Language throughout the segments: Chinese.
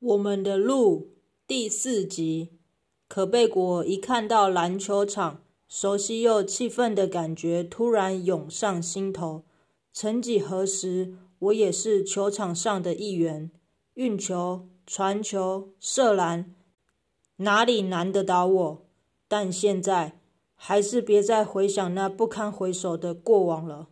我们的路第四集，可贝果一看到篮球场，熟悉又气愤的感觉突然涌上心头。曾几何时，我也是球场上的一员，运球、传球、射篮，哪里难得倒我？但现在，还是别再回想那不堪回首的过往了。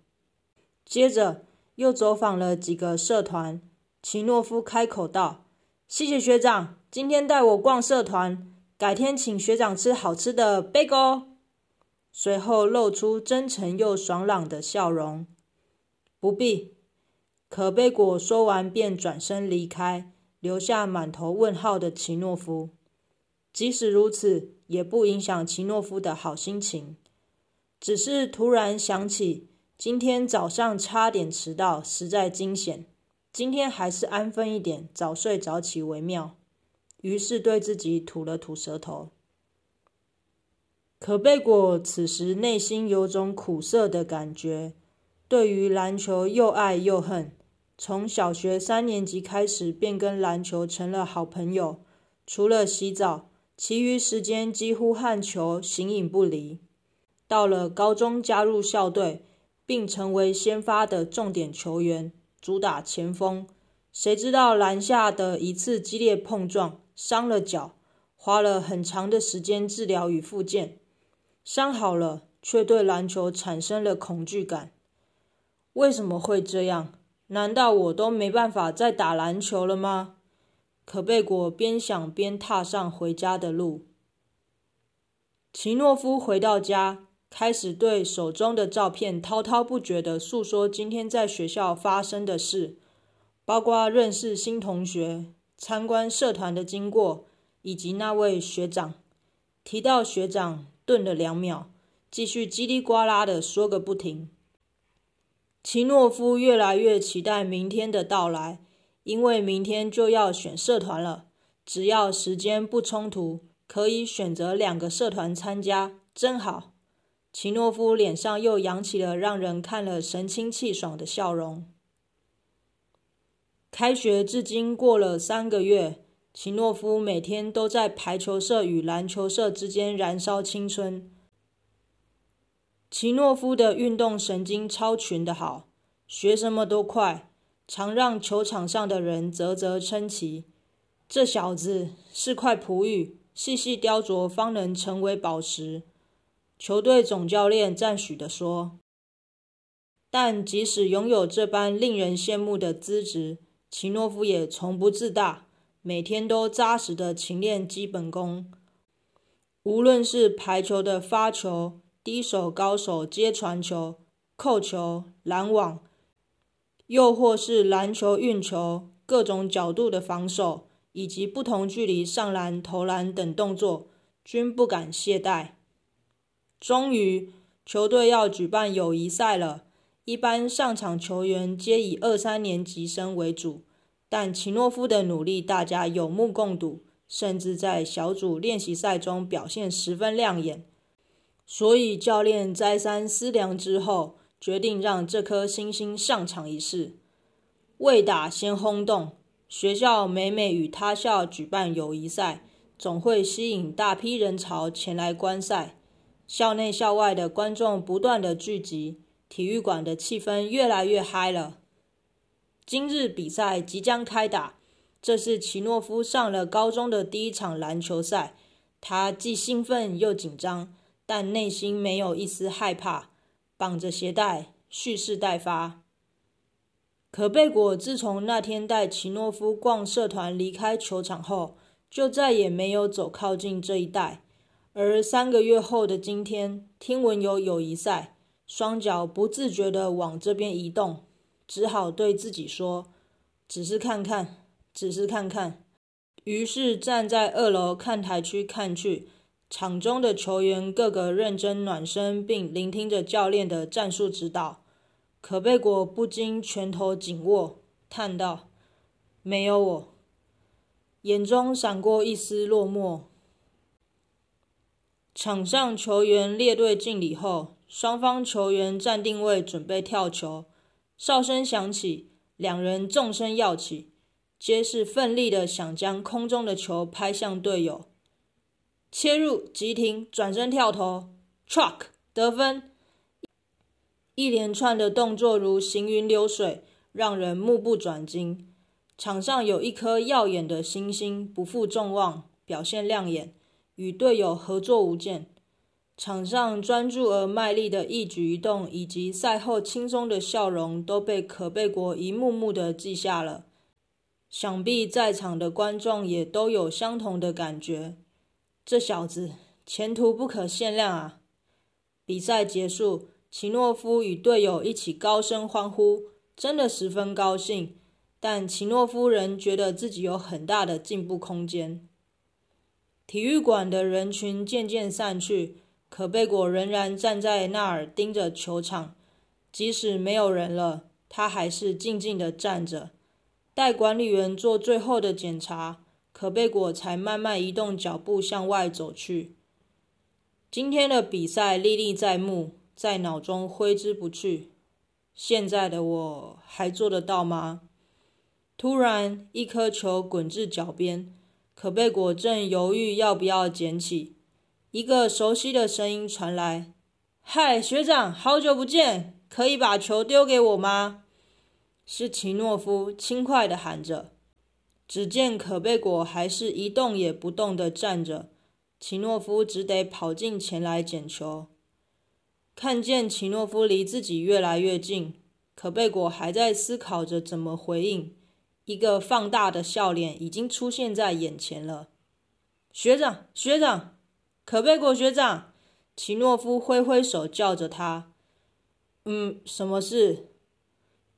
接着，又走访了几个社团，奇诺夫开口道。谢谢学长，今天带我逛社团，改天请学长吃好吃的贝果。随后露出真诚又爽朗的笑容。不必，可贝果说完便转身离开，留下满头问号的奇诺夫。即使如此，也不影响奇诺夫的好心情。只是突然想起，今天早上差点迟到，实在惊险。今天还是安分一点，早睡早起为妙。于是对自己吐了吐舌头。可贝果此时内心有种苦涩的感觉，对于篮球又爱又恨。从小学三年级开始，便跟篮球成了好朋友，除了洗澡，其余时间几乎和球形影不离。到了高中，加入校队，并成为先发的重点球员。主打前锋，谁知道篮下的一次激烈碰撞伤了脚，花了很长的时间治疗与复健。伤好了，却对篮球产生了恐惧感。为什么会这样？难道我都没办法再打篮球了吗？可贝果边想边踏上回家的路。奇诺夫回到家。开始对手中的照片滔滔不绝地诉说今天在学校发生的事，包括认识新同学、参观社团的经过，以及那位学长。提到学长，顿了两秒，继续叽里呱啦地说个不停。奇诺夫越来越期待明天的到来，因为明天就要选社团了。只要时间不冲突，可以选择两个社团参加，真好。奇诺夫脸上又扬起了让人看了神清气爽的笑容。开学至今过了三个月，奇诺夫每天都在排球社与篮球社之间燃烧青春。奇诺夫的运动神经超群的好，学什么都快，常让球场上的人啧啧称奇。这小子是块璞玉，细细雕琢方能成为宝石。球队总教练赞许地说：“但即使拥有这般令人羡慕的资质，奇诺夫也从不自大，每天都扎实地勤练基本功。无论是排球的发球、低手高手接传球、扣球、拦网，又或是篮球运球、各种角度的防守，以及不同距离上篮、投篮等动作，均不敢懈怠。”终于，球队要举办友谊赛了。一般上场球员皆以二三年级生为主，但奇诺夫的努力大家有目共睹，甚至在小组练习赛中表现十分亮眼。所以教练再三思量之后，决定让这颗星星上场一试。未打先轰动，学校每每与他校举办友谊赛，总会吸引大批人潮前来观赛。校内校外的观众不断的聚集，体育馆的气氛越来越嗨了。今日比赛即将开打，这是奇诺夫上了高中的第一场篮球赛，他既兴奋又紧张，但内心没有一丝害怕，绑着鞋带蓄势待发。可贝果自从那天带奇诺夫逛社团离开球场后，就再也没有走靠近这一带。而三个月后的今天，听闻有友谊赛，双脚不自觉地往这边移动，只好对自己说：“只是看看，只是看看。”于是站在二楼看台区看去，场中的球员个个认真暖身，并聆听着教练的战术指导。可贝果不禁拳头紧握，叹道：“没有我。”眼中闪过一丝落寞。场上球员列队敬礼后，双方球员站定位准备跳球。哨声响起，两人纵身跃起，皆是奋力的想将空中的球拍向队友。切入，急停，转身跳投，truck 得分。一连串的动作如行云流水，让人目不转睛。场上有一颗耀眼的星星，不负众望，表现亮眼，与队友合作无间。场上专注而卖力的一举一动，以及赛后轻松的笑容，都被可贝果一幕幕的记下了。想必在场的观众也都有相同的感觉。这小子前途不可限量啊！比赛结束，奇诺夫与队友一起高声欢呼，真的十分高兴。但奇诺夫人觉得自己有很大的进步空间。体育馆的人群渐渐散去。可贝果仍然站在那儿盯着球场，即使没有人了，他还是静静地站着，待管理员做最后的检查，可贝果才慢慢移动脚步向外走去。今天的比赛历历在目，在脑中挥之不去。现在的我还做得到吗？突然，一颗球滚至脚边，可贝果正犹豫要不要捡起。一个熟悉的声音传来：“嗨，学长，好久不见，可以把球丢给我吗？”是奇诺夫轻快地喊着。只见可贝果还是一动也不动地站着，奇诺夫只得跑进前来捡球。看见奇诺夫离自己越来越近，可贝果还在思考着怎么回应，一个放大的笑脸已经出现在眼前了。学长，学长。可贝果学长，奇诺夫挥挥手叫着他。嗯，什么事？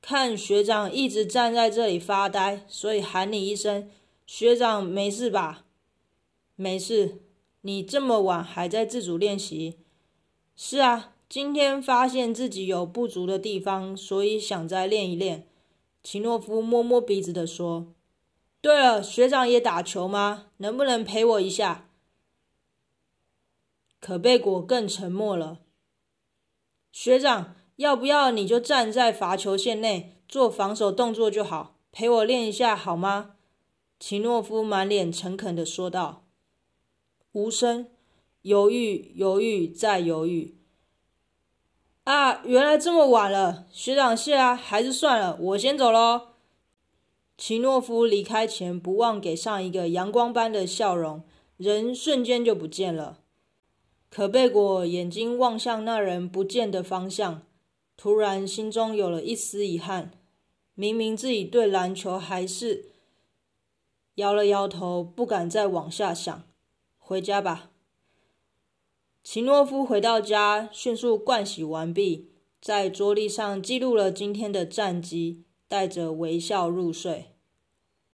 看学长一直站在这里发呆，所以喊你一声。学长，没事吧？没事。你这么晚还在自主练习？是啊，今天发现自己有不足的地方，所以想再练一练。奇诺夫摸摸鼻子地说。对了，学长也打球吗？能不能陪我一下？可贝果更沉默了。学长，要不要你就站在罚球线内做防守动作就好，陪我练一下好吗？奇诺夫满脸诚恳地说道。无声，犹豫，犹豫，再犹豫。啊，原来这么晚了，学长谢啊，还是算了，我先走喽。奇诺夫离开前不忘给上一个阳光般的笑容，人瞬间就不见了。可贝果眼睛望向那人不见的方向，突然心中有了一丝遗憾。明明自己对篮球还是……摇了摇头，不敢再往下想。回家吧。奇诺夫回到家，迅速灌洗完毕，在桌历上记录了今天的战绩，带着微笑入睡。